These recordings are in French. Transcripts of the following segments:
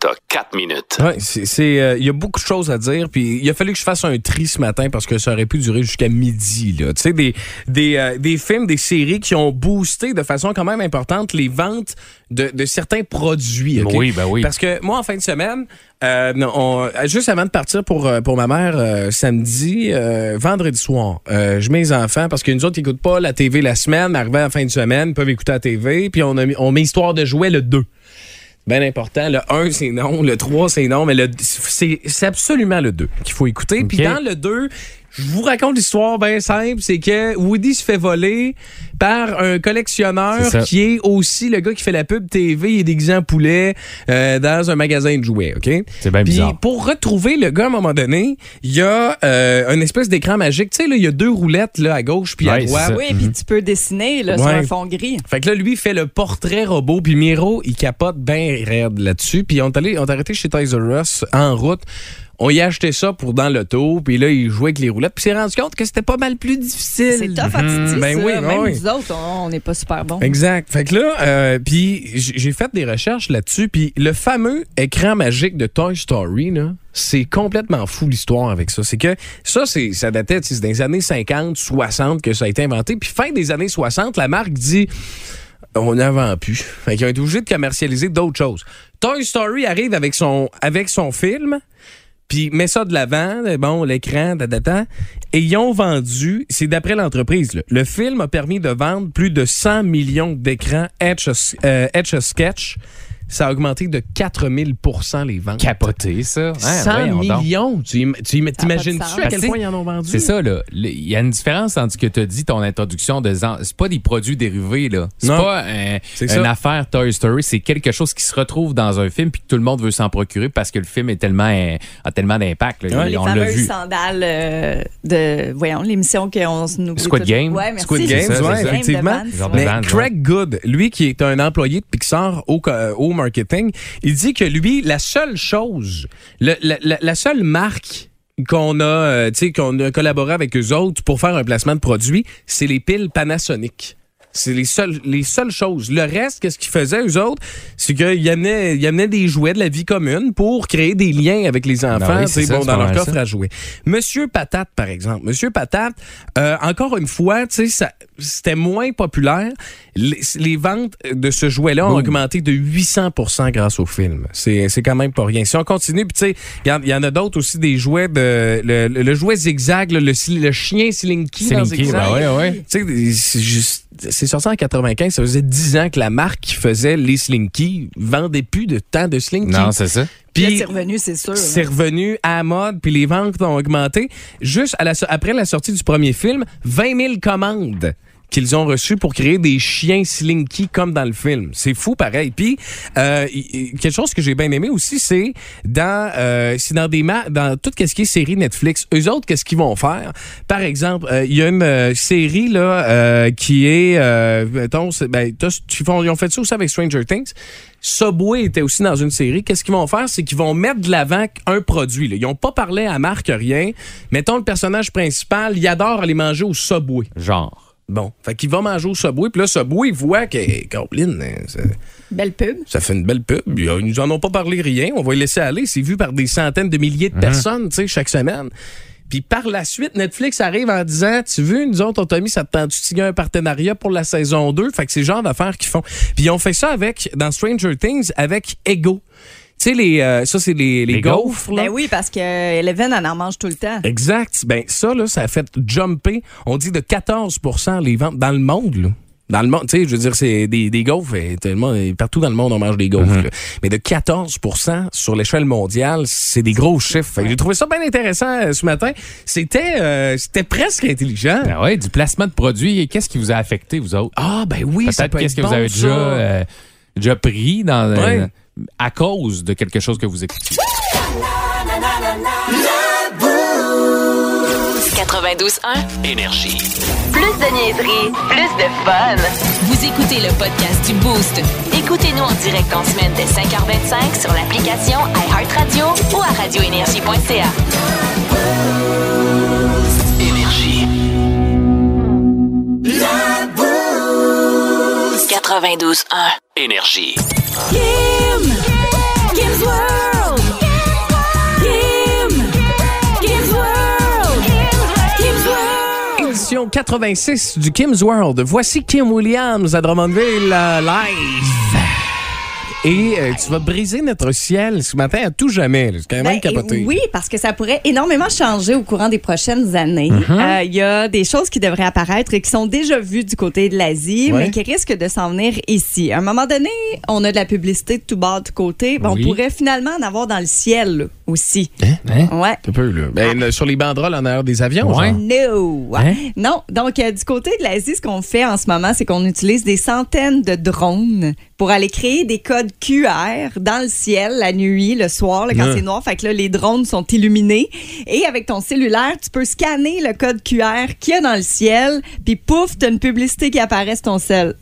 t'as 4 minutes. Ouais, c'est, c'est, euh, il y a beaucoup de choses à dire, puis il a fallu que je fasse un tri ce matin parce que ça aurait pu durer jusqu'à midi. Là. Tu sais, des, des, euh, des films, des séries qui ont boosté de façon quand même importante les ventes de, de certains produits. Oui, ben oui. Parce que moi, en fin de semaine, euh, non, on- juste avant de partir pour, pour ma mère euh, samedi, euh, vendredi soir, euh, je mets les enfants parce que nous autres, ils n'écoutent pas la TV la semaine, mais arrivé à la fin de semaine, ils peuvent écouter la TV, puis on, a mis- on met Histoire de jouer le 2 bien important. Le 1, c'est non. Le 3, c'est non. Mais le, c'est, c'est absolument le 2 qu'il faut écouter. Puis OK. dans le 2, je vous raconte l'histoire bien simple. C'est que Woody se fait voler par un collectionneur qui est aussi le gars qui fait la pub TV. Il est déguisé en poulet euh, dans un magasin de jouets. OK? C'est bien Puis bizarre. pour retrouver le gars, à un moment donné, il y a euh, une espèce d'écran magique. Tu sais, là, il y a deux roulettes là, à gauche puis à Ouais, droite. Oui, puis tu peux dessiner là, sur un fond gris. Fait que là, lui, il fait le portrait robot, puis Miro, il capote bien raide là-dessus. Puis on est allé, on est arrêté chez Toys R Us en route. On y a acheté ça pour dans l'auto, puis là, il jouait avec les roulettes. Puis il s'est rendu compte que c'était pas mal plus difficile. C'est tough à titiller, Ben oui, Même oui. nous autres, on n'est pas super bons. Exact. Fait que là, euh, puis j'ai fait des recherches là-dessus, puis le fameux écran magique de Toy Story, là, c'est complètement fou l'histoire avec ça. C'est que ça, c'est ça datait les années 50, 60 que ça a été inventé. Puis fin des années 60, la marque dit on n'en vend plus. Fait qu'ils ont été obligés de commercialiser d'autres choses. Toy Story arrive avec son, avec son film, puis met ça de l'avant, bon, l'écran, tatata, et ils ont vendu, c'est d'après l'entreprise, le film a permis de vendre plus de 100 millions d'écrans Etch euh. Ça a augmenté de 4000% les ventes. Capoté, ça. Hein, 100 voyons donc. millions! Tu, im- tu im- t'imagines-tu à quel point ils en ont vendu? C'est ça, là. Il y a une différence entre ce que tu as dit, ton introduction de C'est pas des produits dérivés, là. C'est pas un- une affaire Toy Story. C'est quelque chose qui se retrouve dans un film puis que tout le monde veut s'en procurer parce que le film est tellement, a tellement d'impact. là. Ouais. Les On fameuses vu. sandales euh, de, voyons, l'émission qu'on se nous Squid Game. Ouais, merci. Squid Games, C'est ça, ouais, effectivement. Mais Craig Good, lui qui est un employé de Pixar au, euh, au marketing, il dit que lui, la seule chose, la, seule marque qu'on a, euh, qu'on a collaboré avec eux autres pour faire un placement de produit, c'est les piles Panasonic. C'est les seules, les seules choses. Le reste, qu'est-ce qu'ils faisaient, eux autres? C'est qu'ils amenaient, ils amenaient des jouets de la vie commune pour créer des liens avec les enfants, Ben oui, c'est bon, c'est dans leur coffre ça. à jouer. Monsieur Patate, par exemple. Monsieur Patate, euh, encore une fois, tu sais, c'était moins populaire. Les, les ventes de ce jouet-là ont augmenté de 800% grâce au film. C'est quand même pas rien. Si on continue, puis tu sais, il y en- il y, en a d'autres aussi, des jouets de... Le, le- le jouet zigzag, le, le chien Slinky, dans Slinky, Zigzag. ben ouais, ouais. Tu sais, c'est juste- c'est sorti en 95, ça faisait 10 ans que la marque qui faisait les Slinky vendait plus de temps de Slinky. Non, c'est ça. Puis Puis c'est revenu, c'est sûr. c'est revenu à la mode, puis les ventes ont augmenté. Juste à la so- après la sortie du premier film, 20 000 commandes qu'ils ont reçues pour créer des chiens slinky comme dans le film. C'est fou pareil. Puis euh, quelque chose que j'ai bien aimé aussi, c'est dans euh, c'est dans des ma- dans tout ce qui est série Netflix. Eux autres, qu'est-ce qu'ils vont faire? Par exemple, euh, il y a une euh, série là euh, qui est euh, mettons, ben, tu ils ont fait ça aussi avec Stranger Things. Subway était aussi dans une série. Qu'est-ce qu'ils vont faire? C'est qu'ils vont mettre de l'avant un produit. là. Ils n'ont pas parlé à marque rien. Mettons, le personnage principal, il adore aller manger au Subway. Genre. Bon, fait qu'il va manger au Subway. Puis là, Subway voit que, Caroline, hein, ça, Belle pub. ça fait une belle pub. Ils nous en ont pas parlé rien. On va les laisser aller. C'est vu par des centaines de milliers de personnes, tu sais, chaque semaine. Puis par la suite, Netflix arrive en disant Tu veux, nous autres, on t'a mis, ça te signer un partenariat pour la saison 2. Fait que c'est le genre d'affaires qu'ils font. Puis ils ont fait ça avec, dans Stranger Things, avec Ego. Tu sais, les, euh, ça, c'est les, les, Les gaufres. là. Ben oui, parce que Eleven, elle en mange tout le temps. Exact. Ben ça, là, ça a fait jumper, on dit de 14% les ventes dans le monde. Là. Dans le monde, tu sais, je veux dire, c'est des, des gaufres. et monde- partout dans le monde, on mange des gaufres. là. Mais de 14% sur l'échelle mondiale, c'est des gros chiffres. J'ai trouvé ça bien intéressant euh, ce matin. C'était euh, c'était presque intelligent. Ben ouais, du placement de produits. Qu'est-ce qui vous a affecté, vous autres? Ah, ben oui, ça Peut-être peut qu'est-ce que vous avez ça. déjà, euh, déjà pris dans, euh, Ouais. À cause de quelque chose que vous écoutiez. 92.1. Énergie. Plus de niaiserie, plus de fun. Vous écoutez le podcast du Boost. Écoutez-nous en direct en semaine dès 5h25 sur l'application iHeartRadio ou à radioénergie.ca. Énergie. 92.1. Énergie. Kim! Kim's World! Kim! Kim's World! Kim's World! Édition 86 du Kim's World. Voici Kim Williams à Drummondville euh, live. Et euh, tu vas briser notre ciel ce matin à tout jamais. C'est quand même Ben, capoté. Oui, parce que ça pourrait énormément changer au courant des prochaines années. Euh, Mm-hmm. Il y a des choses qui devraient apparaître et qui sont déjà vues du côté de l'Asie, Ouais. mais qui risquent de s'en venir ici. À un moment donné, on a de la publicité de tout bas de côté. Ben, Oui. On pourrait finalement en avoir dans le ciel là, aussi. Hein? Ouais. Un peu, là. Ben, le- sur les banderoles en arrière des avions. Ouais. No. Hein? Non. Donc, euh, du côté de l'Asie, ce qu'on fait en ce moment, c'est qu'on utilise des centaines de drones pour aller créer des codes QR dans le ciel la nuit, le soir, là, quand Ah. c'est noir. Fait que là, les drones sont illuminés. Et avec ton cellulaire, tu peux scanner le code QR qu'il y a dans le ciel. Puis pouf, t'as une publicité qui apparaît sur ton cell.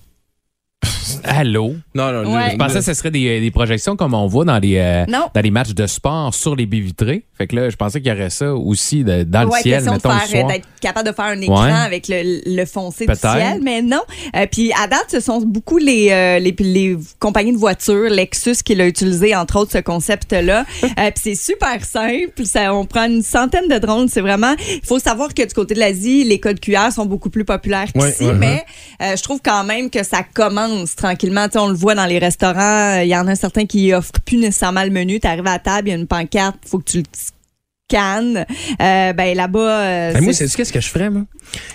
Allô? Non, non, Ouais. Je pensais que ce serait des, des projections comme on voit dans les, euh, dans les matchs de sport sur les baies vitrées. Fait que là, je pensais qu'il y aurait ça aussi de- dans Ouais, le ciel, de mettons, faire, soir. d'être capable de faire un écran Ouais. avec le, le foncé du ciel, mais non. Euh, puis à date, ce sont beaucoup les, euh, les, les compagnies de voitures, Lexus qui l'a utilisé, entre autres, ce concept-là. Euh, puis c'est super simple. Ça, on prend une centaine de drones. C'est vraiment... Il faut savoir que du côté de l'Asie, les codes QR sont beaucoup plus populaires Ouais, qu'ici, ouais, mais euh, je trouve quand même que ça commence tranquillement. On le voit dans les restaurants. Il y en a certains qui offrent plus nécessairement le menu. Tu arrives à la table, il y a une pancarte, faut que tu le scannes. Euh, ben là-bas... euh, Ben, moi, c'est- qu'est-ce que je ferais, moi?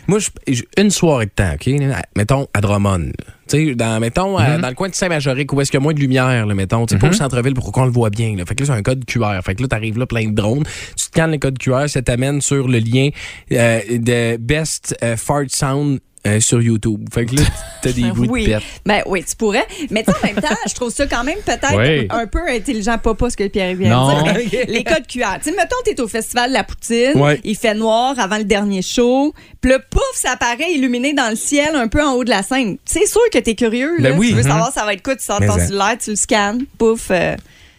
Moi, je- une soirée de temps, OK? Mettons, à Drummond. Là. Tu sais, dans, mettons, à- dans le coin de Saint-Majoric, où est-ce qu'il y a moins de lumière, là, mettons. Tu sais, pas au centre-ville pour qu'on le voit bien. Là. Fait que là, c'est un code QR. Fait que là, t'arrives là, plein de drones. Tu scannes le code QR, ça t'amène sur le lien euh, de Best euh, Fart Sound euh, sur YouTube. Fait que là, t'as des bruits oui. de pète. Ben oui, tu pourrais. Mais en même temps, je trouve ça quand même peut-être Oui. un peu intelligent, pas pas ce que Pierre vient de dire. les codes QR. Tu sais, mettons, t'es au Festival de la Poutine, Ouais. il fait noir avant le dernier show, puis le pouf, ça apparaît illuminé dans le ciel, un peu en haut de la scène. C'est sûr que t'es curieux, là. Ben oui. Tu veux Mhm. savoir ça va être quoi, tu sors ton cellulaire, tu le scannes, pouf. euh,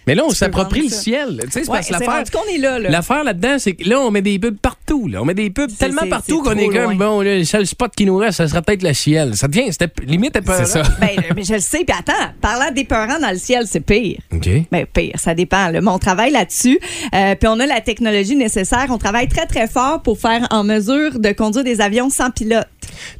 Mais là, on Tu s'approprie le ciel. Tu sais, c'est ouais, parce que l'affaire. qu'on est là, là. L'affaire là-dedans, c'est que là, on met des pubs partout. Là. On met des pubs tellement partout qu'on est comme, bon, là, le seul spot qui nous reste, ça serait peut-être le ciel. Ça devient, c'était limite épeurant. C'est ça. Ben, mais je le sais, puis attends, parlant d'épeurant dans le ciel, c'est pire. OK. Ben, pire, ça dépend. Là. Mais on travaille là-dessus. Euh, puis on a la technologie nécessaire. On travaille très, très fort pour faire en mesure de conduire des avions sans pilote.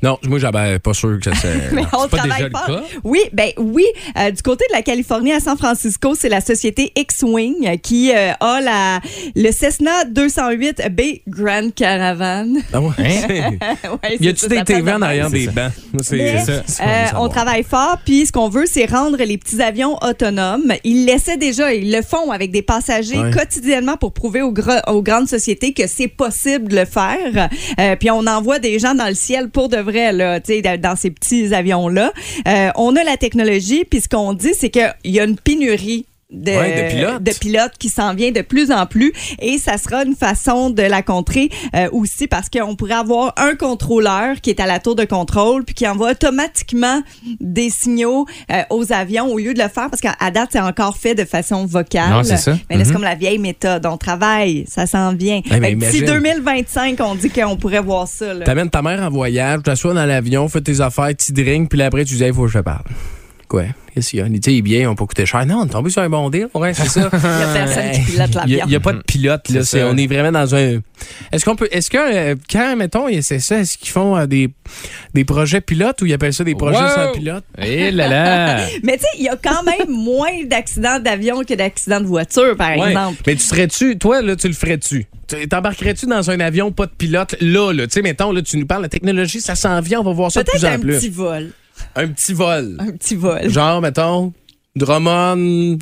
Non, moi, j'avais pas sûr que ça c'est. Mais on pas travaille déjà le fort. cas? Oui, ben oui. Euh, du côté de la Californie à San Francisco, c'est la société X-Wing qui euh, a la, le Cessna 208B Grand Caravan. Ah ouais? Ouais, Y a-tu des TV en arrière des bancs? C'est ça. euh, on travaille fort, puis ce qu'on veut, c'est rendre les petits avions autonomes. Ils l'essaient déjà, ils le font avec des passagers Ouais. quotidiennement pour prouver aux, gr- aux grandes sociétés que c'est possible de le faire. Euh, puis on envoie des gens dans le ciel pour de vrai, là, dans ces petits avions-là. Euh, on a la technologie, puis ce qu'on dit, c'est qu'il y a une pénurie. De, Ouais, de pilotes. de pilotes qui s'en vient de plus en plus et ça sera une façon de la contrer euh, aussi parce qu'on pourrait avoir un contrôleur qui est à la tour de contrôle puis qui envoie automatiquement des signaux euh, aux avions au lieu de le faire parce qu'à date c'est encore fait de façon vocale. Non, ça. Mais c'est Mhm. comme la vieille méthode, on travaille, ça s'en vient. que D'ici imagine. 2025, on dit qu'on pourrait voir ça. T'amènes ta mère en voyage, tu t'assois dans l'avion, fais tes affaires, tu drink, puis là, après, tu dis, il faut que je te parle. Quoi? Qu'est-ce qu'il y a? Ils ont pas coûté cher. Non, on est tombé sur un bon deal. Ouais, c'est ça. Il y a personne qui pilote Il l'avion. n'y a, pas de pilote, là. C'est C'est- ça. on est vraiment dans un. Est-ce qu'on peut. Est-ce que, euh, quand, mettons, c'est ça, est-ce qu'ils font euh, des, des projets pilotes ou ils appellent ça des projets Wow! sans pilote? Eh là là! Mais tu sais, il y a quand même moins d'accidents d'avion que d'accidents de voiture, par Ouais. exemple. Mais tu serais-tu, toi, là, tu le ferais-tu? Tu- T'embarquerais-tu dans un avion pas de pilote, là, là? Tu sais, mettons, là, tu nous parles, la technologie, ça s'en vient, on va voir ça de Peut-être plus en un plus. petit vol. Un petit vol. Un petit vol. Genre, mettons, Drummond.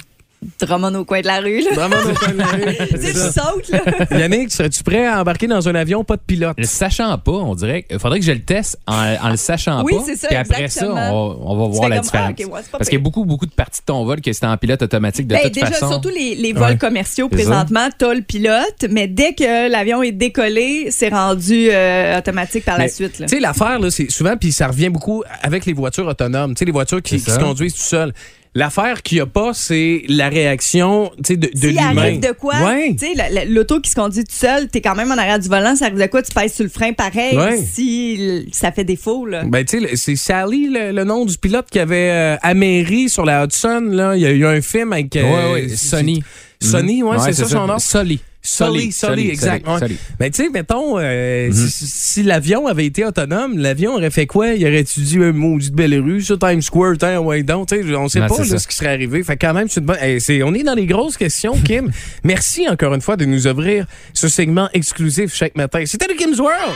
Drummond au coin de la rue, là. Drummond au coin de la rue. Tu sautes, là. Yannick, serais-tu prêt à embarquer dans un avion pas de pilote? Le sachant pas, on dirait qu'il faudrait que je le teste en, en le sachant Oui, pas. c'est ça, Puis après ça, on va, on va voir la comme, différence. ah, ouais, pas Parce qu'il y a beaucoup, beaucoup de parties de ton vol que c'est en pilote automatique de Ben, toute déjà, façon. surtout les, les vols Ouais. commerciaux, présentement, t'as le pilote, mais dès que l'avion est décollé, c'est rendu euh, automatique par la suite. Tu sais, l'affaire, c'est souvent, puis ça revient beaucoup avec les voitures autonomes, tu sais, les voitures qui, se conduisent tout seules. L'affaire qu'il n'y a pas, c'est la réaction tu sais, de, de l'humain. arrive de quoi, Ouais. tu sais, l'auto qui se conduit tout seul, t'es quand même en arrière du volant, ça arrive de quoi, tu pèses sur le frein pareil Ouais. si ça fait défaut. Là. Ben, tu sais, c'est Sally, le, le nom du pilote qui avait euh, améri sur la Hudson. Là. Il y a eu un film avec. euh, Ouais, ouais, Sony. Sonny, ouais, Mhm. c'est ça, son nom? Sully. Sully, Sully, exact. ouais. Sully. Ben, tu sais, mettons, euh, Mhm. si, si l'avion avait été autonome, l'avion aurait fait quoi? Il aurait étudié un maudit de belle rue sur Times Square, tiens, ouais, donc, tu sais, on sait Non, pas là, ce qui serait arrivé. Fait quand même, c'est une bonne. c'est- on est dans les grosses questions, Kim. Merci encore une fois de nous ouvrir ce segment exclusif chaque matin. C'était le Kim's World!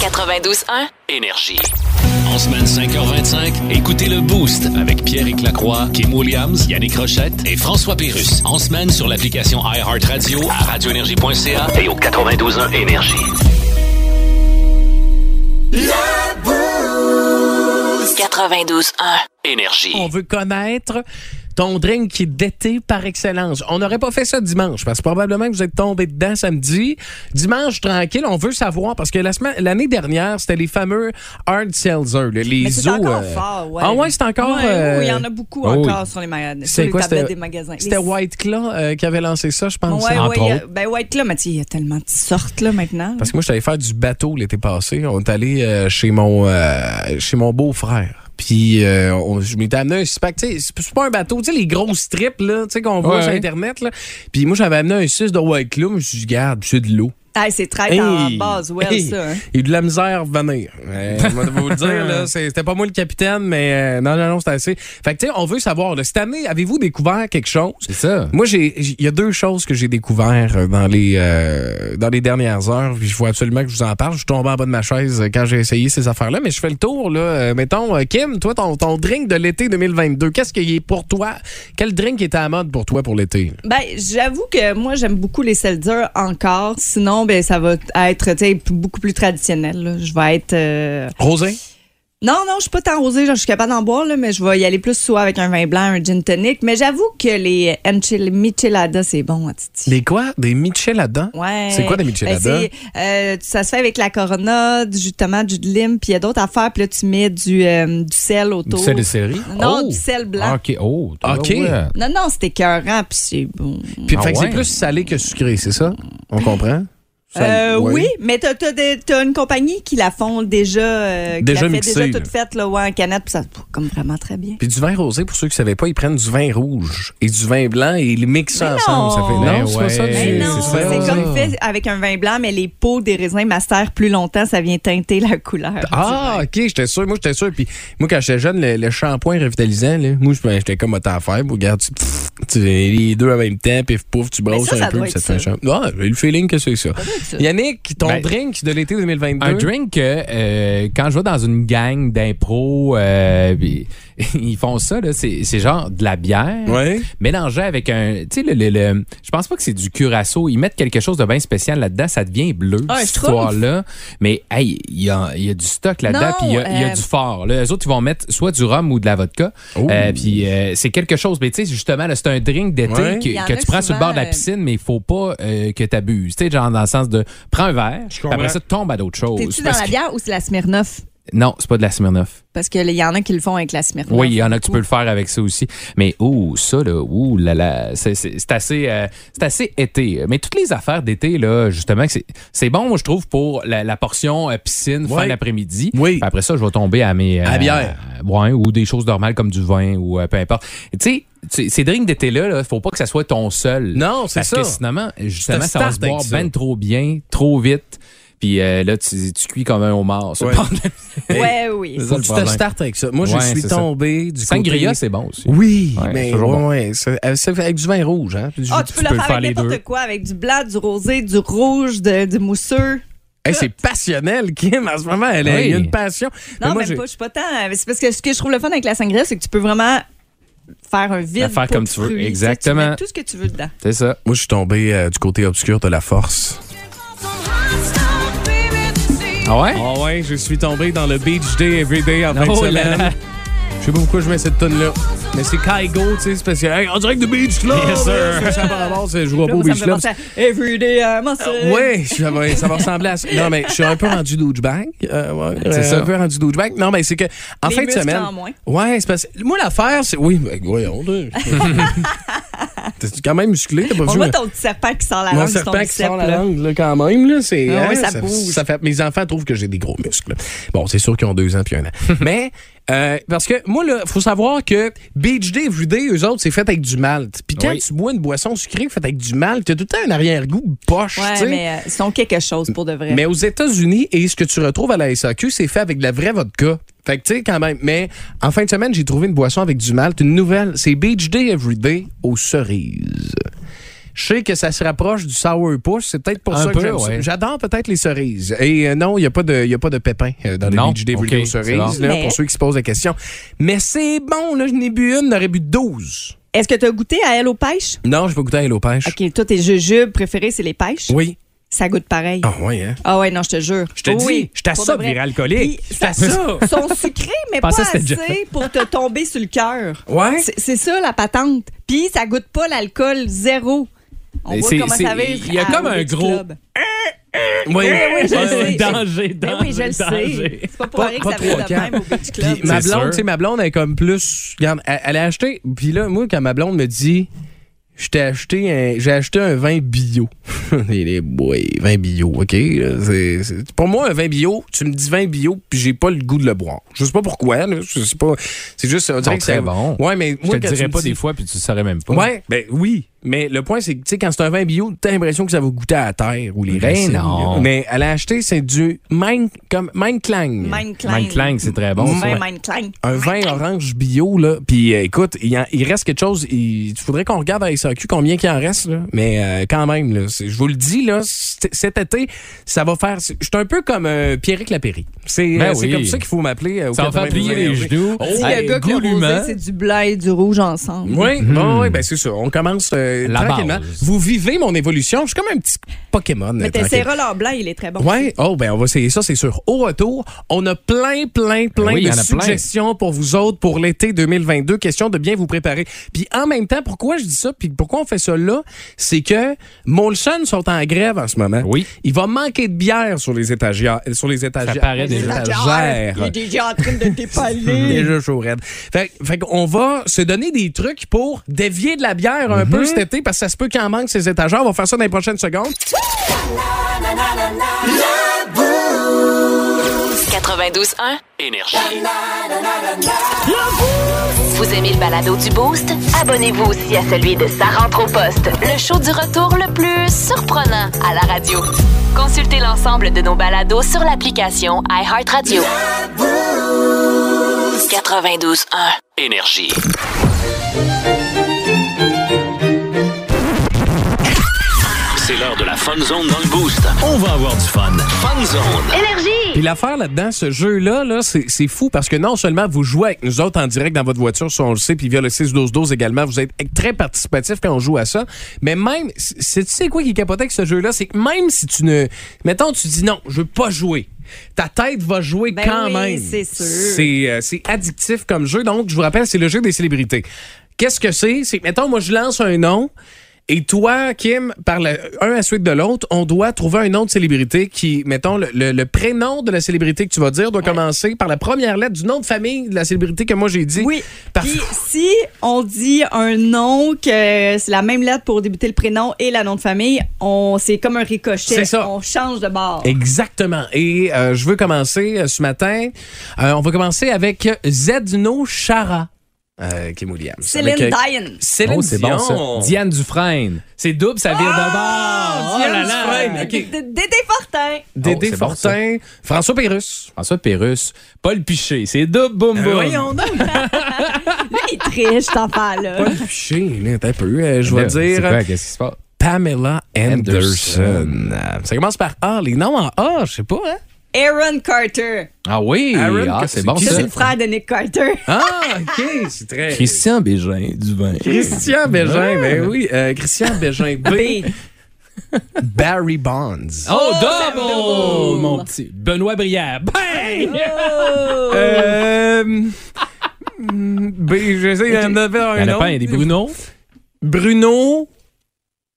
92.1. Énergie. En semaine 5h25, écoutez le Boost avec Pierre Lacroix, Kim Williams, Yannick Rochette et François Pérus. En semaine sur l'application iHeartRadio à radioénergie.ca et au 92.1 Énergie. 92.1. Énergie. On veut connaître ton drink d'été par excellence. On n'aurait pas fait ça dimanche parce que probablement que vous êtes tombé dedans samedi. Dimanche, tranquille, on veut savoir parce que la semaine, l'année dernière, c'était les fameux hard seltzer, les Mais c'est encore euh, fort, ouais. Ah ouais, c'est encore. Ouais, euh, oui, il y en a beaucoup oh oui. encore sur les, magasins, sur C'est les quoi, tablettes c'était- des magasins. C'était Les- White Claw euh, qui avait lancé ça, je pense? Ouais, ouais, entre a- autres. ben White Claw, mais il y a tellement de sortes là maintenant. Parce que moi, je t'allais faire du bateau l'été passé. On est allé euh, chez mon euh, chez mon beau-frère. Puis euh, on- je m'étais amené un six-pack. Tu sais, C'est pas un bateau, tu sais, les gros strips là, tu sais, qu'on voit Ouais, sur. Internet. Là. Puis moi, j'avais amené un 6 de White Claw. Je me suis dit, garde, c'est de l'eau. Ah, c'est très en Hey! base, well, Hey! ça. hein. Il y a eu de la misère à venir. Euh, je vais vous le dire, là, c'est- c'était pas moi le capitaine, mais euh, non, non, non, c'était assez. Fait que, tu sais, on veut savoir, là, cette année, avez-vous découvert quelque chose? C'est ça. Moi, j'ai, il y a deux choses que j'ai découvert euh, dans les euh, dans les dernières heures. Puis il faut absolument que je vous en parle. Je suis tombé en bas de ma chaise euh, quand j'ai essayé ces affaires-là, mais je fais le tour là. Euh, mettons, euh, Kim, toi, ton, ton drink de l'été 2022, qu'est-ce qui est pour toi? Quel drink est à la mode pour toi pour l'été? Ben, j'avoue que moi, j'aime beaucoup les seltzers encore. Sinon, ben, ça va être, beaucoup plus traditionnel. là. Je vais être. euh, Rosé? Non, non, je suis pas tant rosée, genre, je suis capable d'en boire, là, mais je vais y aller plus soit avec un vin blanc, un gin tonic. Mais j'avoue que les enchil- micheladas, c'est bon, hein, Titi. Des quoi? Des micheladas Ouais. C'est quoi des micheladas? Ben, c'est, euh, ça se fait avec la corona, du jus de tomate, du jus de lime, puis il y a d'autres affaires, puis là, tu mets du, euh, du sel autour. Du sel de céleri? Non, Oh! du sel blanc. OK. Oh, OK. ouais. Non, non, c'était écœurant, puis c'est bon. Puis, Ah fait que c'est ouais? plus salé que sucré, c'est ça? On comprend? Euh, ouais. Oui, mais t'as as, une compagnie qui la font déjà, euh, qui Déjà la fait mixée, déjà toute faite là, ouais, en canette, puis ça comme vraiment très bien. Puis du vin rosé, pour ceux qui ne savaient pas, ils prennent du vin rouge et du vin blanc et ils les mixent Mais ensemble. Ça fait non. non, c'est pas Ouais. ça. Mais du- non, c'est ça. c'est comme fait avec un vin blanc, mais les peaux des raisins macèrent plus longtemps, ça vient teinter la couleur. Ah, ok, j'étais sûr. Moi, j'étais sûr. Puis moi, quand j'étais jeune, le, le shampoing revitalisant, là, moi, je- j'étais comme à faire. Regarde, tu, pff, tu les deux en même temps, pif, pouf, tu brosses ça, un ça peu, puis ça te fait un. Ah, j'ai le feeling que c'est ça. Yannick, ton Ben, drink de l'été 2022. Un drink que euh, quand je vais dans une gang d'impro, euh, ils font ça, là, c'est c'est genre de la bière Ouais. mélangée avec un. Tu sais, le, le- le- je pense pas que c'est du curaçao. Ils mettent quelque chose de bien spécial là-dedans. Ça devient bleu, Ah, cette histoire-là. Mais, hey, il y a, il y a du stock là-dedans, puis il y, a- il y a euh, du fort. Là. Les autres, ils vont mettre soit du rhum ou de la vodka. Oh. Euh, puis euh, c'est quelque chose. Mais tu sais, justement, là, c'est un drink d'été Ouais. que, tu prends sur le bord de la piscine, mais il faut pas euh, que tu abuses. Tu sais, genre dans le sens de prends un verre, après ça, tombe à d'autres choses. T'es-tu dans la que- bière ou c'est la Smirnoff? Non, c'est pas de la Smirnoff. Parce qu'il y en a qui le font avec la Smirnoff. Oui, il y en a que tu peux le faire avec ça aussi. Mais ouh, ça là, ouh là là, c'est assez, euh, c'est assez été. Mais toutes les affaires d'été là, justement, c'est c'est bon, moi je trouve pour la, la portion euh, piscine fin d'après-midi. Oui. Après ça, je vais tomber à mes euh, À bière. ouais, ou des choses normales comme du vin ou euh, peu importe. Tu sais, ces drinks d'été là, faut pas que ça soit ton seul. Non, c'est Parce ça. que sinon, justement, Ça va se boire ça. ben trop bien, trop vite. Puis euh, là, tu, tu cuis comme un homard. Ouais. de Ouais, oui. Faut que tu te startes avec ça. Moi, je suis c'est ça. tombé du Sangria, côté... c'est bon aussi. Oui, Ouais, mais ouais, bon. euh, avec du vin rouge. Hein, du- Ah, tu peux tu le peux le faire faire avec n'importe quoi, avec du blanc, du rosé, du rouge, de- du mousseux. Hey, c'est passionnel, Kim, en ce moment. Elle a, Oui. une passion. Mais Non, moi, même pas. Je suis pas tant. C'est parce que ce que je trouve le fun avec la sangria, c'est que tu peux vraiment faire un vide. La faire pour comme tu veux. Exactement. Tu mets tout ce que tu veux dedans. C'est ça. Moi, je suis tombé euh, du côté obscur de la force. Ah ouais? Ah ouais, je suis tombé dans le Beach Day Everyday en fin de Oh semaine. Je sais pas pourquoi je mets cette tonne là Mais c'est Kygo, tu sais, c'est parce que, hey, on dirait que de Beach Club! Yes, sir. Ça, je vois pas au Beach Club. Everyday I'm a slave. Oui, ça va, ressembler à ça. Non, mais je suis un peu rendu douchebag. Euh, ouais, C'est euh, ça. Un peu rendu douchebag. Non, mais c'est que, en Les fin de semaine. en moins. Ouais, c'est parce que, moi, l'affaire, c'est. Oui, ben, voyons. T'es quand même musclé, t'as pas On vu? voit ton petit serpent qui sort la Mon langue ton serpent qui sort la là. langue, là, quand même, là, c'est. Ah ouais, hein, ça bouge. ça fait, mes enfants trouvent que j'ai des gros muscles. Bon, c'est sûr qu'ils ont deux ans puis un an. Mais, euh, parce que moi, là, faut savoir que Beach Day Everyday, eux autres, c'est fait avec du malt. Puis quand Oui. tu bois une boisson sucrée faite avec du malt, t'as tout le temps un arrière-goût poche, Ouais, sais. mais euh, ils sont quelque chose pour de vrai. Mais aux États-Unis, et ce que tu retrouves à la SAQ, c'est fait avec de la vraie vodka. Fait que, tu sais, quand même. Mais en fin de semaine, j'ai trouvé une boisson avec du malt, une nouvelle. C'est Beach Day Everyday aux cerises. Je sais que ça se rapproche du sourpuss. C'est peut-être pour Un ça peu, que j'aime ça. ouais. J'adore peut-être les cerises. Et euh, non, il n'y a, pas de- il y a pas de pépins euh, dans les Non? Beach Day Everyday Ok, aux c'est cerises, bon. là, Mais- pour ceux qui se posent la question. Mais c'est bon, là. Je n'ai bu une, j'aurais bu 12. Est-ce que tu as goûté à elle aux pêches? Non, je vais goûter à l'eau pêche. OK, toi, tes jujubes préférés, c'est les pêches? Oui. Ça goûte pareil. Ah, oui, hein? Ah ouais, non, je te jure. Je te Oui, dis, oui, je t'assure, pour de vrai. virer alcoolique. Puis, Je t'assure. Ils sont sucrés, mais pas assez déjà- pour te tomber sur le cœur. Ouais. C'est- ça, la patente. Puis, ça goûte pas l'alcool, zéro. On voit comment ça vire il y a comme un gros- Club. Oui, Oui, oui, je le Ouais, sais. danger, Ben oui, je le danger, sais. danger. C'est pas pour Pas- rien que ça de trois même au Beach Club. Puis ma blonde, tu sais, ma blonde elle est comme plus. Regarde, elle, elle a acheté. Puis là, moi, quand ma blonde me dit, je t'ai acheté un, j'ai acheté un vin bio. Et les boy, vin bio, ok? C'est, c'est- pour moi, un vin bio, tu me dis vin bio, puis j'ai pas le goût de le boire. Je sais pas pourquoi. Là, je sais pas. C'est juste, on dirait Sont que c'est bons. Ouais, mais Je moi, te dirais pas dis- des fois, puis tu le saurais même pas. Ouais, ben oui. Mais le point, c'est que, tu sais, quand c'est un vin bio, t'as l'impression que ça va goûter à la terre ou les Ben racines. non. Mais elle a acheté, c'est du Mein, comme Mein Klang. Mein Klein. Mike Lang, c'est très bon. Mein un vin orange bio, là. Puis euh, écoute, il, en- il reste quelque chose. Il faudrait qu'on regarde à SAQ combien qu'il en reste, là. Mais euh, quand même, là, je vous le dis, là, cet été, ça va faire. Je suis un peu comme euh, Pierrick Lapéry. C'est Ben euh, oui. comme ça qu'il faut m'appeler. euh, Ça va faire 92 plier les genoux. Oh, Dis Hey, le gars c'est du blanc et du rouge ensemble. Oui, bon, oui, ben c'est ça. On commence euh, La tranquillement. base. Vous vivez mon évolution. Je suis comme un petit Pokémon. Mais euh, t'essaieras l'or blanc, il est très bon. Ouais, oh ben on va essayer ça, c'est sûr. Au retour, on a plein, plein, plein Oui, il y de plein. suggestions pour vous autres pour l'été 2022. Question de bien vous préparer. Puis en même temps, pourquoi je dis ça, puis pourquoi on fait ça là, c'est que Molson sont en grève en ce moment. Oui. Il va manquer de bière sur les étagères, sur les étagères. Ça paraît Les déjà. étagères, Il est déjà en train de dépaler. Déjà chaud raide. Fait, fait qu'on va se donner des trucs pour dévier de la bière un peu parce que ça se peut qu'il en manque ces étagères. On va faire ça dans les prochaines secondes. 92.1. Énergie. Vous aimez le balado du Boost? Abonnez-vous aussi à celui de Sa rentre au poste, le show du retour le plus surprenant à la radio. Consultez l'ensemble de nos balados sur l'application iHeartRadio. 92.1. Énergie. L'heure de la Fun Zone dans le Boost. On va avoir du fun. Fun Zone. Puis l'affaire là-dedans, ce jeu-là, là, c'est c'est fou parce que non seulement vous jouez avec nous autres en direct dans votre voiture, ça on le sait, puis via le 6-12-12 également, vous êtes très participatif quand on joue à ça. Mais même, c'est- tu sais quoi qui est capoté avec ce jeu-là, c'est que même si tu ne... Mettons, tu dis non, je veux pas jouer. Ta tête va jouer Ben quand oui, même. c'est sûr. C'est euh, c'est addictif comme jeu. Donc, je vous rappelle, c'est le jeu des célébrités. Qu'est-ce que c'est? C'est, que, mettons, moi, je lance un nom. Et toi, Kim, par le, un à la suite de l'autre, on doit trouver un nom de célébrité qui, mettons, le, le- le prénom de la célébrité que tu vas dire doit commencer par la première lettre du nom de famille de la célébrité que moi j'ai dit. Oui. Puis si on dit un nom que c'est la même lettre pour débuter le prénom et la nom de famille, on c'est comme un ricochet. C'est ça. On change de bord. Exactement. Et euh, je veux commencer euh, ce matin. Euh, on va commencer avec Zedno Chara. Euh, Kim Williams. Céline Avec, euh, Dion. Céline Oh, c'est bon ça. Diane Dufresne. C'est double, ça vire de bord. Diane Oh là là. Dufresne, Dédé Fortin. Dédé Oh, bon, Fortin. François Pérusse. François Pérusse. Paul Piché. C'est double, boum, Euh, boum. voyons donc. Lui, il triche, cet enfant-là. Pas le piché, là, t'as un peu. euh, je vais Là, C'est dire quoi, qu'est-ce qui se passe? Pamela Anderson. Euh, Ça commence par A. Les noms en A, je sais pas, hein? Aaron Carter. Ah oui, Aaron, ah, c'est bon c'est Ça, c'est le frère de Nick Carter. Ah, OK, c'est très... Christian Bégin, du vin. Christian Bégin, ben oui. euh, Christian Bégin B. B. Barry Bonds. Oh, double! double! Mon petit Benoît Brière. Bang! Euh, B, j'essaie d'en avoir Il y en un a pas, il y a autre. des Bruno. Bruno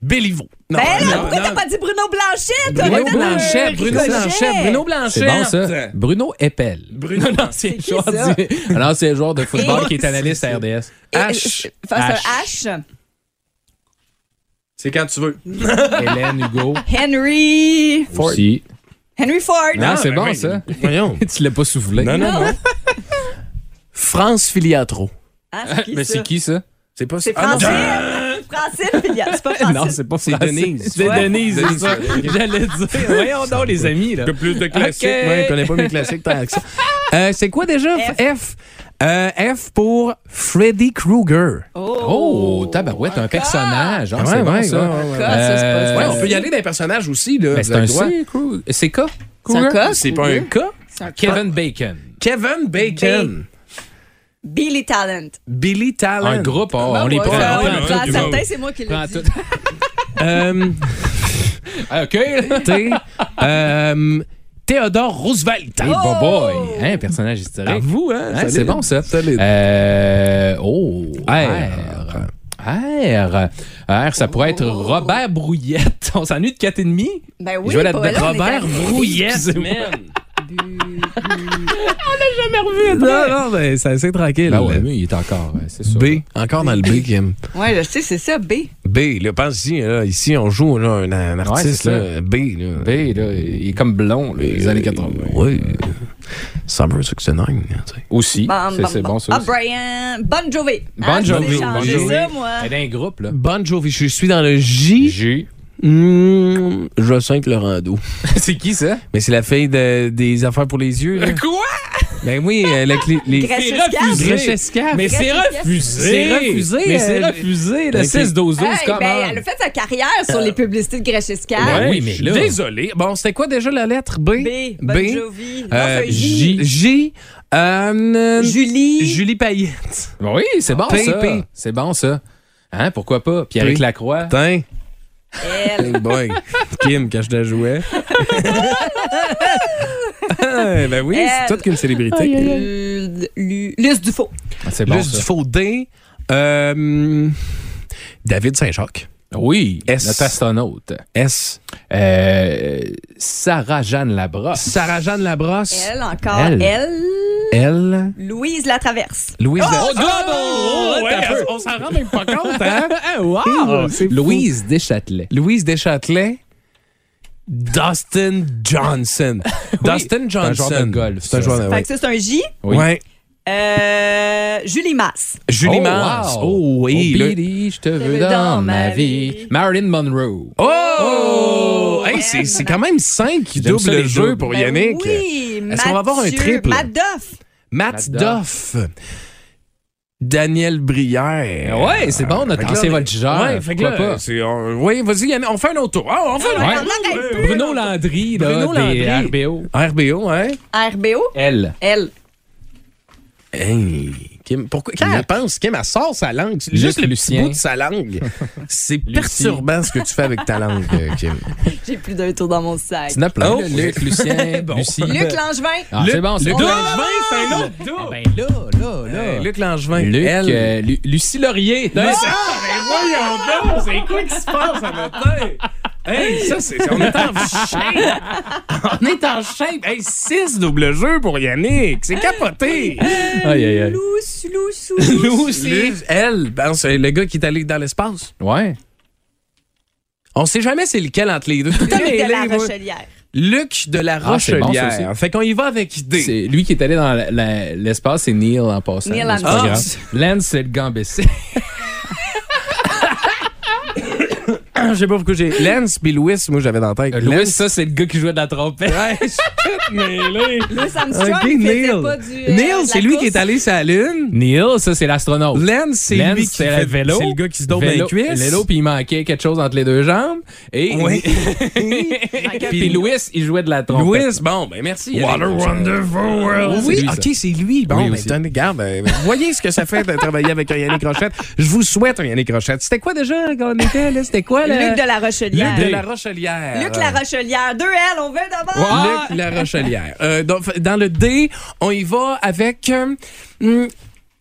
Béliveau. Non, Ben là, non, pourquoi non. t'as pas dit Bruno Blanchet? Bruno Blanchet, Bruno. Blanchet, Bruno Blanchet. C'est bon, ça. Bruno Eppel. Bruno un ancien qui, joueur, ça? du- un ancien joueur de football Et- qui est analyste à RDS. Et- H. Face à H. C'est quand tu veux. Hélène Hugo. Henry. Aussi. Henry Ford. Ah, c'est ben bon, oui. ça. Voyons. tu l'as pas soufflé. Non, non, non. France Filiatro. Ah, qui Mais c'est qui, ça? C'est pas C'est Ah, non. Francine. Francine Filiat. C'est pas Francine. Non, c'est pas C'est Francine. Denise. C'est Ouais. Denise, c'est ça. J'allais dire. Voyons donc, les amis, là. Un peu plus de classiques. Ok. Ouais, je connais pas mes classiques tant que ça. Euh, c'est quoi déjà? F. F? Euh, F pour Freddy Krueger. Oh, tabarouette, un personnage. Ah, Ouais, c'est bon, ouais, ça. ouais, ouais, ouais. ça, c'est pas- Euh, Ouais, on peut y aller d'un personnage aussi. Là, Ben, vous c'est avez un le droit. C, Crew. C'est K? C'est un cas? C'est pas un cas. C'est un cas. Kevin Bacon. Kevin Bacon. Billy Talent. Billy Talent. Un groupe, oh, on les Ouais, prend. ça, on ouais, prend ça, tout. certain, c'est moi qui dit. tout. Euh, Ah, OK. là. Euh, Théodore Roosevelt. Hey, Oh! boy. Hein, personnage historique. À vous, hein? Hein, c'est bon, ça. Solide. Euh, oh. R. R. R, ça pourrait être Robert Brouillette. On s'ennuie de 4,5? Ben oui, Je vais pas là-dedans. là, on. Brouillette, Excusez-moi. man. Non, non, ben, c'est assez tranquille. Ben ouais, mais il est encore, euh, c'est sûr. B, encore dans le B, Kim. Ouais, je sais, c'est ça, B. B, là, pense ici, là, ici, on joue là, un, un artiste, c'est ça. là, B, là. B, là, il est comme blond, là, les années 80. Oui. Summer 69, tu sais. Aussi. C'est c'est bon, ça Ah. Brian. Bon Jovi. Bon Ah, je Jovi. vais Bon changer Jovi. ça, moi. Elle est dans un groupe, là. Bon Jovi, je suis dans le J. J. Mmh, Jacinthe Laurando. c'est qui, ça? Mais c'est la fille de- des affaires pour les yeux, là. Quoi? Ben oui, elle a les... les... C'est refusé. Grèce Escaf. Mais c'est refusé. C'est refusé, Mais c'est euh, refusé, le ben, 6-12-12, Hey, comment? ben, elle a fait sa carrière sur les publicités de. Ouais. oui, mais là- Désolé. Bon, c'était quoi déjà la lettre? B? B. Bon Jovi. Euh, J. J. J. Euh, Julie. Julie Payette. Oui, c'est bon, P, ça. P. C'est bon, ça. Hein, pourquoi pas? Pierre-Éric P. Lacroix. Tiens. Elle. Boy. Kim, quand je la jouais. Ah, ben oui, c'est toute qu'une célébrité. Lu- Lu- Luce Dufault. Ah, C'est bon, Juste ça. du faux D. Euh, David Saint-Jacques. Oui, S. notre astronaute. S. Euh, Sarah-Jeanne Labrosse. Sarah-Jeanne Labrosse. Elle, encore. Elle. Elle. Elle. Louise Latraverse. Louise. Oh, La- double! Oh, ouais, T'as peu. on s'en rend même pas compte, hein? wow! c'est fou. Louise Deschâtelet. Louise Deschâtelet. Dustin Johnson. Dustin c'est un Johnson. joueur de golf, C'est un ça. joueur de Fait ouais. que ça, c'est un J. Oui. Ouais. Euh, Julie Masse. Julie Oh, wow. Oh oui. Oh, le- Billy, je te veux dans ma vie. Marilyn Monroe. Oh! Hey, c'est, c'est quand même 5 J'aime ça, double les jeu pour Ben Yannick. Oui, Est-ce qu'on va avoir un triple? Matt Duff. Matt Matt Doff. Daniel Brière. Ouais, c'est bon, notre ancien voltigeur. Ouais, fait que là, pas? c'est- on- oui, vas-y, Yannick, on fait un autre tour. Ah, on fait un Ouais. autre Ouais. Bruno Landry, là, Bruno des Landry. RBO. RBO, hein? RBO. Elle. Elle. Hey, Kim, pourquoi, quand elle pense, Kim, elle sort sa langue. Luc Juste le Lucien. bout de sa langue. C'est perturbant ce que tu fais avec ta langue, euh, Kim. J'ai plus d'un tour dans mon sac. Tu n'as plein. Oh. Luc, Lucien, Bon. Lucie. Luc Langevin. Ah, c'est bon, c'est Luc bon. Langevin, c'est un autre Ah, tour. ben là, là, là. Luc Langevin. Luc, Elle. euh, Lu- Lucie Laurier. Mais ça, ben voyons donc, c'est quoi qui se passe à matin? Hey, ça, c'est. On est en shape! On est en shape! Hey, 6 double jeux pour Yannick! C'est capoté! Aïe, aïe, aïe. Lousse, lousse. Elle, ben, c'est le gars qui est allé dans l'espace. Ouais. On sait jamais c'est lequel entre les deux. Luc de la. Rochelière. Luc de la Ah, bon, Rochelière. fait qu'on y va avec D. C'est lui qui est allé dans l'espace, c'est Neil en passant. Neil Armstrong. grave. Lance, c'est le gambessé. Je sais pas pourquoi j'ai. Lance puis Louis, moi j'avais dans la tête. Euh, Louis, ça, c'est le gars qui jouait de la trompette. Ouais, je suis tout mêlé. Louis Armstrong, Ok, il faisait Neil. pas du, euh, Neil, c'est lui qui est allé sur la Lune. Neil, ça, c'est l'astronaute. Lance, c'est lui qui fait le vélo. C'est le gars qui se donne dans les Vélo- cuisses. Vélo, puis il manquait quelque chose entre les deux jambes. Et Oui. puis Louis, il jouait de la trompette. Louis, bon, ben merci. What a wonderful world. Oui, ok, c'est lui. Bon, Oui, ben, regarde, euh, vous voyez ce que ça fait de travailler avec un Yannick Rochette. Je vous souhaite un Yannick Rochette. C'était quoi déjà qu'on était, là? C'était quoi, Luc de la Rochelière. Luc de la Rochelière. Luc la Rochelière. Deux L, on veut d'abord. Ah! Luc la Rochelière. Euh, donc, dans le D, on y va avec euh, hum,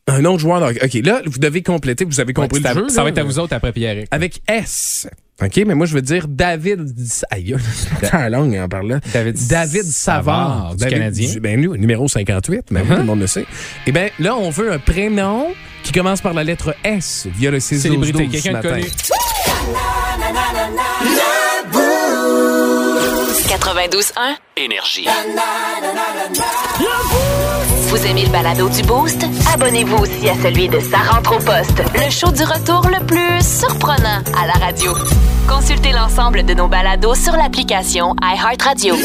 un autre joueur. de- OK, là, vous devez compléter. Vous avez compris Ouais, le ça, jeu. ça là. va être à vous autres après Pierre. Avec S. OK, mais moi, je veux dire David. Aïe, c'est la langue en parlant. David David Savard. Savard, du David- Canadien. du- Ben, nous, numéro 58, mais oui, tout le monde le sait. Eh bien, là, on veut un prénom qui commence par la lettre S via le 6 Célébrité, 12 ce quelqu'un de matin. connu. 92.1. Énergie. Vous aimez le balado du Boost? Abonnez-vous aussi à celui de Sa rentre au poste, le show du retour le plus surprenant à la radio. Consultez l'ensemble de nos balados sur l'application iHeartRadio.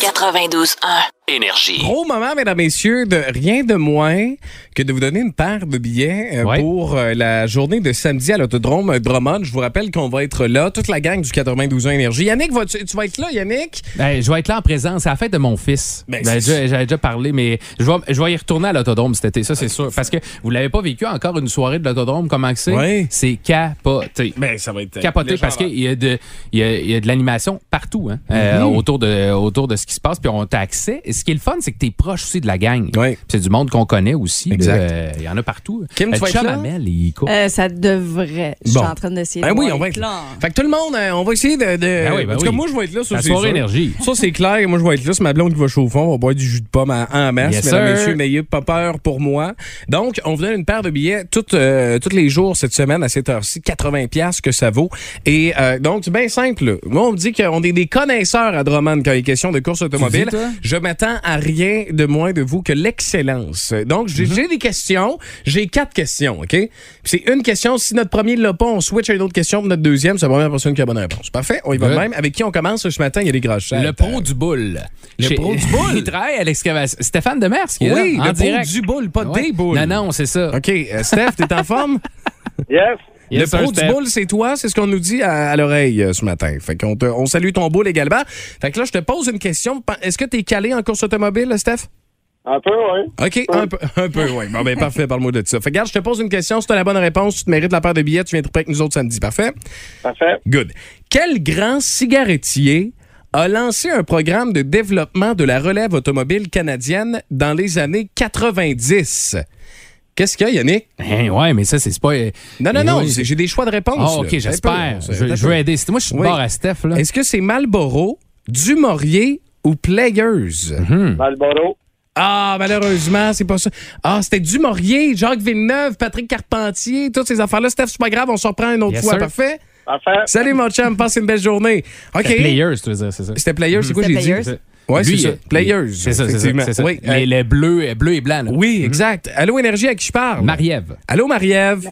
92.1. Énergie. Gros moment, mesdames, messieurs, de rien de moins que de vous donner une paire de billets euh, Ouais. pour euh, la journée de samedi à l'autodrome Drummond. Je vous rappelle qu'on va être là, toute la gang du 92 ans Énergie. Yannick, vas tu, tu vas être là, Yannick? Ben, je vais être là en présence. C'est la fête de mon fils. Ben, Ben, J'avais déjà parlé, mais je vais, je vais y retourner à l'autodrome cet été, ça c'est sûr. Parce que vous l'avez pas vécu encore une soirée de l'autodrome, comment que c'est? Ouais. C'est capoté. Ben, ça va être Capoté parce qu'il y a de, il y a, il y a de l'animation partout hein, euh, Mhm. autour, de, autour de ce qui se passe. Puis on t'a accès. Et ce qui est le fun, c'est que tu es proche aussi de la gang. Puis C'est du monde qu'on connaît aussi. là. Exact. Euh, Il y en a partout. Kim, tu Euh, vas être là? Hamel, il court. Euh, ça devrait. Je Bon. suis en train d'essayer. Ben de oui, on va être plans. Fait que tout le monde, euh, on va essayer de. de- Ben oui, ben en tout cas, oui. moi, je vais être là. Ça, La c'est soirée sûr. énergie. Ça, c'est clair. Moi, je vais être là. C'est ma blonde qui va chauffer. On va boire du jus de pomme en, masse. Yes, mesdames, messieurs, n'ayez pas peur pour moi. Donc, on vous donne une paire de billets toutes, euh, tous les jours cette semaine à cette heure-ci. 80 pièces que ça vaut. Et euh, donc, c'est bien simple. là. Moi, on me dit qu'on est des connaisseurs à Drummond quand il est question de course automobile. dis? Je m'attends à rien de moins de vous que l'excellence. Donc, j'ai Mhm. des questions. J'ai quatre questions, OK? Puis C'est une question. Si notre premier ne l'a pas, on switch à une autre question. Puis notre deuxième, c'est la première personne qui a la bonne réponse. Parfait. On y va de même. Avec qui on commence? Ce matin? Il y a des grosses. Le pro du boule. Le pro du boule? il travaille à l'excavation. Stéphane Demers qui est Oui, là, en le pro direct. du boule, pas Ouais. des boules. Non, non, c'est ça. OK. euh, Steph, t'es en forme? Yes. Yes, le pro du boule, c'est toi. C'est ce qu'on nous dit à, à l'oreille euh, ce matin. Fait qu'on te- on salue ton boule également. Fait que là, je te pose une question. Est-ce que t'es calé en course automobile, Steph? Un peu, oui. OK, un peu, un peu, oui. Bon, ben, parfait, parle-moi de ça. Fait que, regarde, je te pose une question. Si tu as la bonne réponse, tu te mérites la paire de billets. Tu viens triper avec nous autres samedi. Parfait? Parfait. Good. Quel grand cigarettier a lancé un programme de développement de la relève automobile canadienne dans les années 90? Qu'est-ce qu'il y a, Yannick? Hein, ouais, mais ça, c'est pas. Non, non, non, oui. c'est- j'ai des choix de réponse. Ah, là. OK, j'espère. Je, veux aider. Moi, je suis Oui. bord à Steph. Là. Est-ce que c'est Marlboro, Dumaurier ou Players? Hmm. Malboro. Ah, malheureusement, c'est pas ça. Ah, c'était Dumaurier, Jacques Villeneuve, Patrick Carpentier, toutes ces affaires-là. Steph, c'est pas grave, on s'en reprend une autre Yes, fois. sir. Parfait? Parfait. Salut, mon chum, passe une belle journée. OK. Tu veux dire, c'est ça? C'était Players, c'est quoi C'était j'ai dit? Ouais, c'est ça. Players. C'est ça, c'est ça. Oui, Les, euh, les bleus, euh, bleus et blancs. là. oui, exact. Allô, Énergie, à qui je parle? Marie-Ève. Allô, Marie-Ève?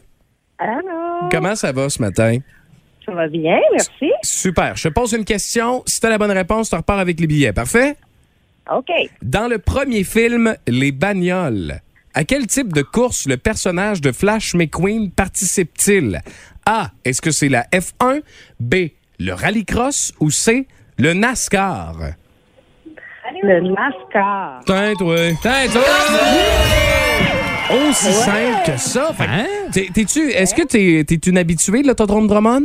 Allô, Comment ça va ce matin? ça va bien, merci. Super. Je te pose une question. Si tu as la bonne réponse, tu repars avec les billets. Parfait? OK. Dans le premier film, Les Bagnoles, à quel type de course le personnage de Flash McQueen participe-t-il? A. Est-ce que c'est la F1? B. Le rallycross? Ou C. Le NASCAR? Le NASCAR. Tiens, toi. Tiens, toi. Aussi simple que ça. Fait que Hein? t'es- T'es-tu, est-ce que t'es, t'es une habituée de l'autodrome Drummond?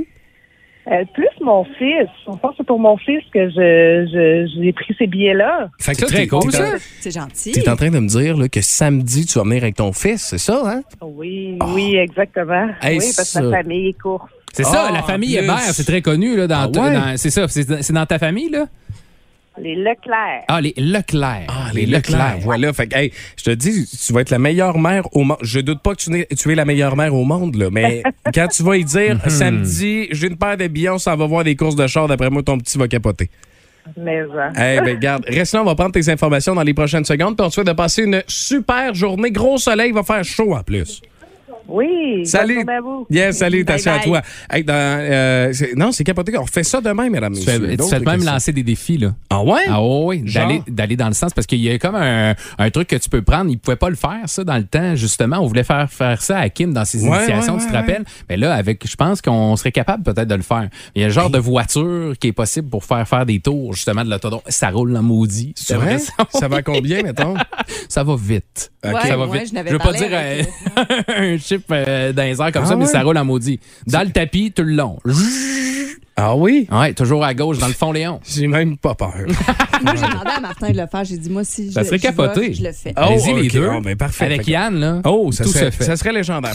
Euh, plus mon fils. Je pense que c'est pour mon fils que je, je- j'ai pris ces billets-là. Fait que C'est là, très t'es- cool, t'es en- ça. C'est gentil. T'es en train de me dire là, que samedi, tu vas venir avec ton fils, c'est ça, hein? Oui, oui, exactement. Hey, oui, parce ça. que la famille est courte. C'est ça, Ah, la famille en plus. Hébert, c'est très connu. Là, dans Ah ta- ouais? dans- c'est ça, c'est c'est dans ta famille, là? Les Leclerc. Ah, les Leclerc. Ah, les Leclerc. Voilà. Fait que, hey, je te dis, tu vas être la meilleure mère au monde. Je doute pas que tu, n'es- tu es la meilleure mère au monde, là. Mais quand tu vas y dire, samedi, j'ai une paire de billets, on s'en va voir des courses de char, d'après moi, ton petit va capoter. Mais, euh, Eh ben, garde, reste là, on va prendre tes informations dans les prochaines secondes, puis on te souhaite de passer une super journée. Gros soleil, il va faire chaud en plus. Oui. Salut. à vous. Yes, salutations à toi. Hey, dans, euh, c'est- non, c'est capoté. On refait ça demain, mesdames, Tu messieurs. fais, tu D'autres fais même questions. lancer des défis, là. Ah ouais? Ah oui, Genre? d'aller d'aller dans le sens parce qu'il y a comme un, un truc que tu peux prendre. Ils pouvaient pas le faire ça dans le temps justement. On voulait faire faire ça à Kim dans ses Ouais, initiations, ouais, tu te ouais, rappelles? Mais là, avec, je pense qu'on serait capable peut-être de le faire. Il y a un genre de voiture qui est possible pour faire faire des tours justement de l'autodrome. Ça roule en maudit. C'est vrai? Ça, Ça va à combien, mettons? ça va vite. Ça va vite. je n'avais veux pas dire un euh, dans les airs comme Ah ça, mais ouais? ça roule en maudit. Dans le tapis, tout le long. Ah oui? Ouais, toujours à gauche, dans le fond Léon. J'ai même pas peur. Moi, j'ai demandé à Martin de le faire. J'ai dit, moi, si je, Ça serait capoté. je le fais. Oh, Allez-y les ok. deux. Oh, ben, parfait. Avec Yann, là. Oh, ça tout serait, se fait. ça serait légendaire.